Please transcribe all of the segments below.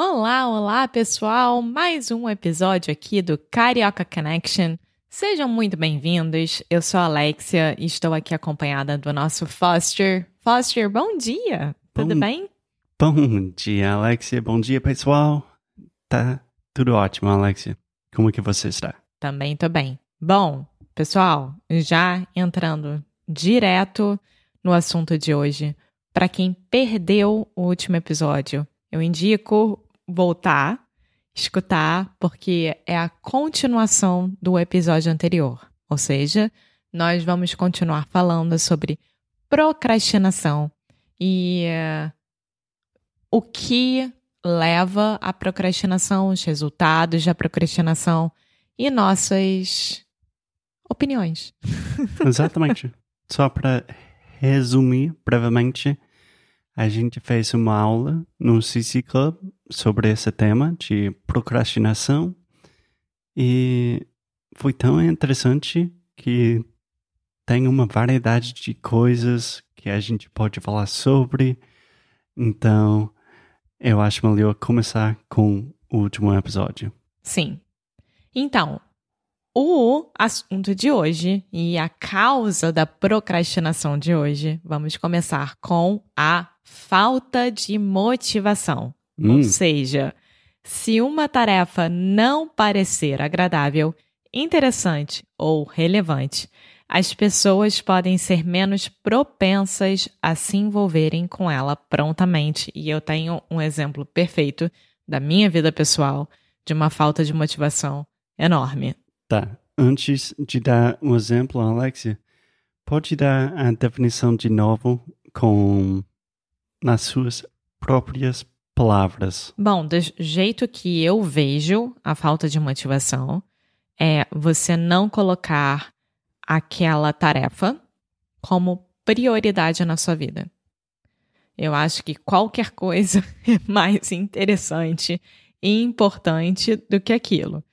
Olá, olá, pessoal! Mais um episódio aqui do Carioca Connection. Sejam muito bem-vindos. Eu sou a Alexia e estou aqui acompanhada do nosso Foster. Foster, bom dia! Tudo Bom- bem? Bom dia, Alexia. Bom dia, pessoal. Tá tudo ótimo, Alexia. Como que você está? Também tô bem. Bom, pessoal, já entrando direto no assunto de hoje. Para quem perdeu o último episódio, eu indico voltar, escutar, porque é a continuação do episódio anterior. Ou seja, nós vamos continuar falando sobre procrastinação e eh, o que leva à procrastinação, os resultados da procrastinação e nossas opiniões. Exatamente. Só para resumir brevemente, a gente fez uma aula no CC Club sobre esse tema de procrastinação e foi tão interessante que tem uma variedade de coisas que a gente pode falar sobre. Então, eu acho melhor começar com o último episódio. Sim. Então, o assunto de hoje e a causa da procrastinação de hoje, vamos começar com a falta de motivação. Ou Hum, seja, se uma tarefa não parecer agradável, interessante ou relevante, as pessoas podem ser menos propensas a se envolverem com ela prontamente. E eu tenho um exemplo perfeito da minha vida pessoal de uma falta de motivação enorme. Tá. Antes de dar um exemplo, Alexia, pode dar a definição de novo com nas suas próprias palavras. Bom, do jeito que eu vejo a falta de motivação é você não colocar aquela tarefa como prioridade na sua vida. Eu acho que qualquer coisa é mais interessante e importante do que aquilo.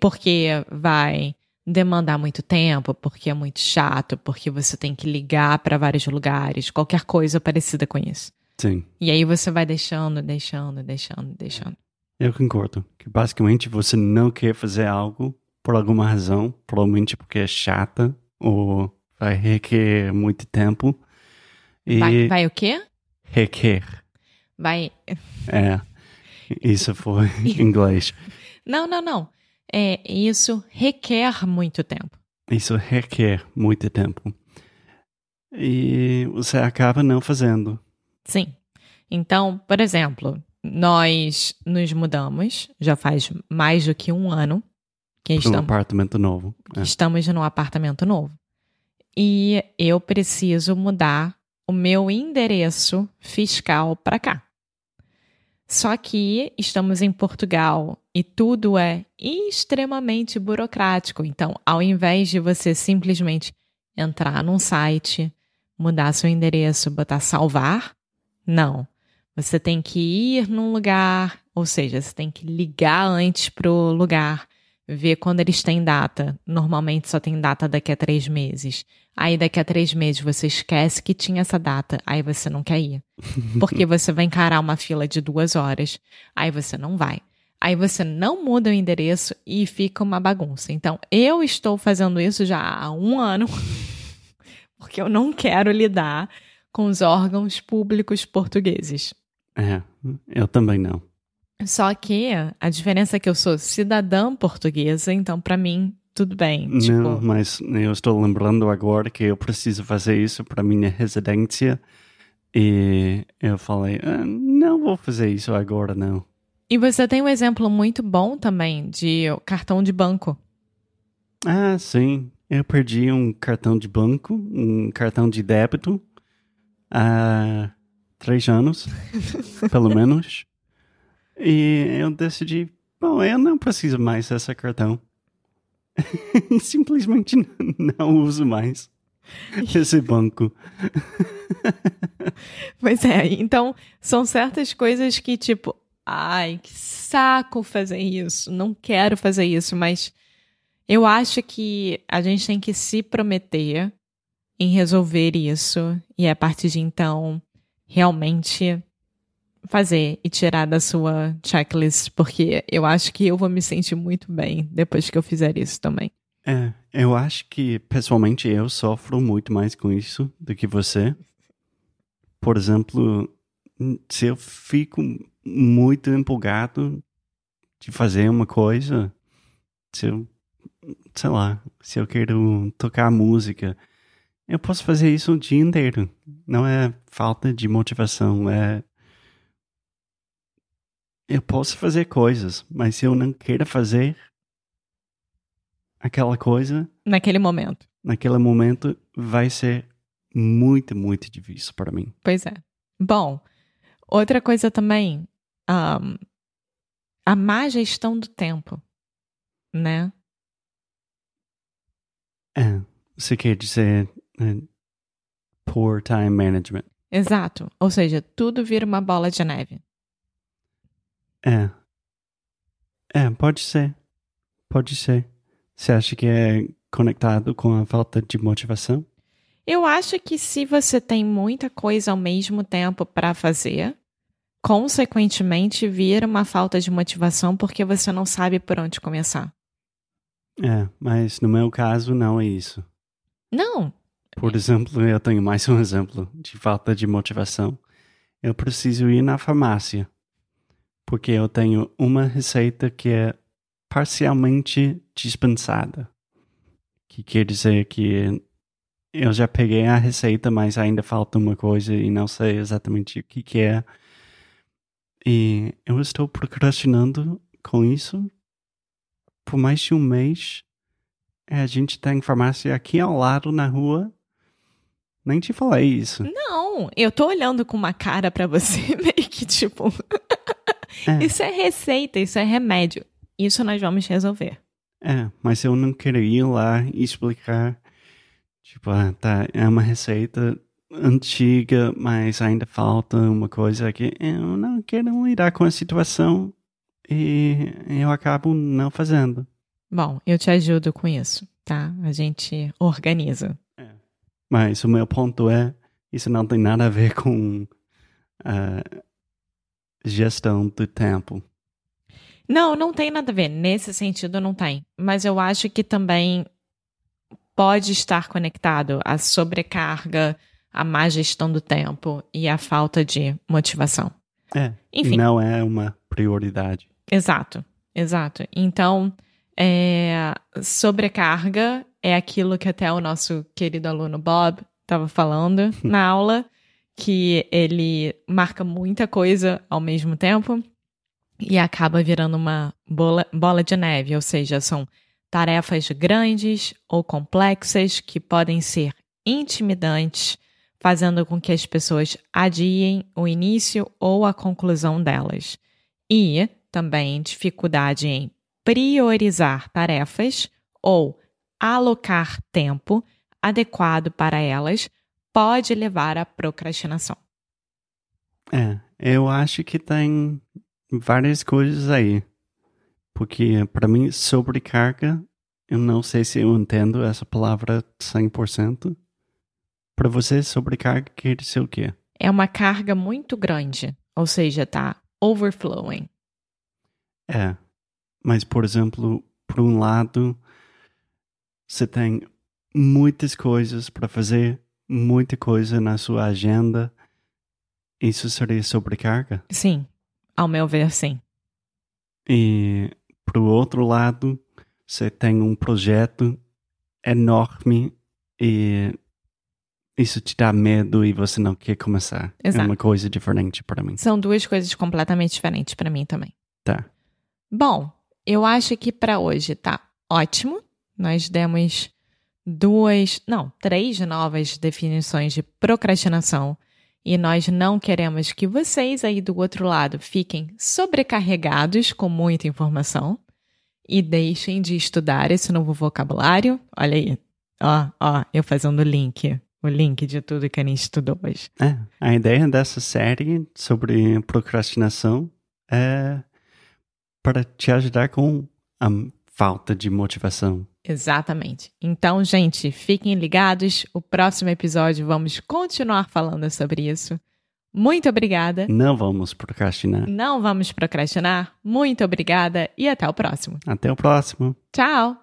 Porque vai demandar muito tempo, porque é muito chato, porque você tem que ligar para vários lugares, qualquer coisa parecida com isso. Sim, E aí você vai deixando, deixando, deixando, deixando. eu concordo. Que basicamente você não quer fazer algo por alguma razão, provavelmente porque é chata ou vai requer muito tempo. E Vai, vai o quê? requer. Vai. É. Isso foi em inglês. Não, não, não. É, isso requer muito tempo. Isso requer muito tempo. E você acaba não fazendo. Sim. Então, por exemplo, nós nos mudamos já faz mais do que um ano que Para um estamos, apartamento novo. É. estamos num apartamento novo. E eu preciso mudar o meu endereço fiscal para cá. Só que estamos em Portugal e tudo é extremamente burocrático. Então, ao invés de você simplesmente entrar num site, mudar seu endereço, botar salvar, não. Você tem que ir num lugar, ou seja, você tem que ligar antes pro lugar, ver quando eles têm data. Normalmente só tem data daqui a três meses. Aí daqui a três meses você esquece que tinha essa data, aí você não quer ir. Porque você vai encarar uma fila de duas horas, aí você não vai. Aí você não muda o endereço e fica uma bagunça. Então, eu estou fazendo isso já há um ano, porque eu não quero lidar com os órgãos públicos portugueses. É, eu também não. Só que a diferença é que eu sou cidadã portuguesa, então para mim tudo bem. Não, tipo, mas eu estou lembrando agora que eu preciso fazer isso para minha residência. E eu falei, ah, não vou fazer isso agora, não. E você tem um exemplo muito bom também de cartão de banco. Ah, sim. Eu perdi um cartão de banco, um cartão de débito há três anos, pelo menos. E eu decidi, bom, eu não preciso mais desse cartão. Simplesmente não uso mais esse banco. pois é, então são certas coisas que, tipo, ai, que saco fazer isso, não quero fazer isso, mas eu acho que a gente tem que se prometer em resolver isso e a partir de então realmente fazer e tirar da sua checklist, porque eu acho que eu vou me sentir muito bem depois que eu fizer isso também. É, eu acho que pessoalmente eu sofro muito mais com isso do que você. Por exemplo, se eu fico muito empolgado de fazer uma coisa, se eu, sei lá, se eu quero tocar música, eu posso fazer isso o dia inteiro. Não é falta de motivação, é eu posso fazer coisas, mas se eu não queira fazer aquela coisa. Naquele momento. Naquele momento vai ser muito, muito difícil para mim. Pois é. Bom, outra coisa também. Um, a má gestão do tempo, né? É, você quer dizer poor time management. Exato. Ou seja, tudo vira uma bola de neve. É. É, pode ser. Pode ser. Você acha que é conectado com a falta de motivação? Eu acho que se você tem muita coisa ao mesmo tempo para fazer, consequentemente vira uma falta de motivação porque você não sabe por onde começar. É, mas no meu caso não é isso. Não. Por exemplo, eu tenho mais um exemplo de falta de motivação. Eu preciso ir na farmácia porque eu tenho uma receita que é parcialmente dispensada. Que quer dizer que eu já peguei a receita, mas ainda falta uma coisa e não sei exatamente o que, que é. E eu estou procrastinando com isso por mais de um mês. A gente tem farmácia aqui ao lado na rua. Nem te falei isso. Não, eu tô olhando com uma cara para você meio que tipo. É. Isso é receita, isso é remédio. Isso nós vamos resolver. É, mas eu não quero ir lá e explicar. Tipo, ah, tá, é uma receita antiga, mas ainda falta uma coisa aqui. Eu não quero lidar com a situação e eu acabo não fazendo. Bom, eu te ajudo com isso, tá? A gente organiza. Mas o meu ponto é, isso não tem nada a ver com uh, gestão do tempo. Não, não tem nada a ver. Nesse sentido, não tem. Mas eu acho que também pode estar conectado à sobrecarga, à má gestão do tempo e à falta de motivação. É. Enfim. Não é uma prioridade. Exato, exato. Então, é, sobrecarga é aquilo que até o nosso querido aluno Bob estava falando na aula que ele marca muita coisa ao mesmo tempo e acaba virando uma bola, bola de neve, ou seja, são tarefas grandes ou complexas que podem ser intimidantes, fazendo com que as pessoas adiem o início ou a conclusão delas. E também dificuldade em priorizar tarefas ou alocar tempo adequado para elas pode levar à procrastinação. É, eu acho que tem várias coisas aí. Porque, para mim, sobrecarga, eu não sei se eu entendo essa palavra 100%. Para você, sobrecarga quer dizer o quê? É uma carga muito grande, ou seja, tá overflowing. É, mas, por exemplo, por um lado, você tem muitas coisas para fazer muita coisa na sua agenda, isso seria sobrecarga? Sim, ao meu ver, sim. E, pro outro lado, você tem um projeto enorme e isso te dá medo e você não quer começar. Exato. É uma coisa diferente para mim. São duas coisas completamente diferentes para mim também. Tá. Bom, eu acho que para hoje tá ótimo. Nós demos duas, não, três novas definições de procrastinação e nós não queremos que vocês aí do outro lado fiquem sobrecarregados com muita informação e deixem de estudar esse novo vocabulário. Olha aí, ó, ó, eu fazendo o link, o link de tudo que a gente estudou hoje. É, a ideia dessa série sobre procrastinação é para te ajudar com a falta de motivação. Exatamente. Então, gente, fiquem ligados. O próximo episódio vamos continuar falando sobre isso. Muito obrigada. Não vamos procrastinar. Não vamos procrastinar. Muito obrigada e até o próximo. Até o próximo. Tchau!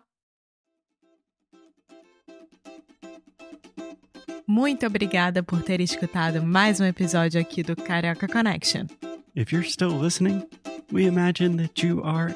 Muito obrigada por ter escutado mais um episódio aqui do Carioca Connection. If you're still listening, we imagine that you are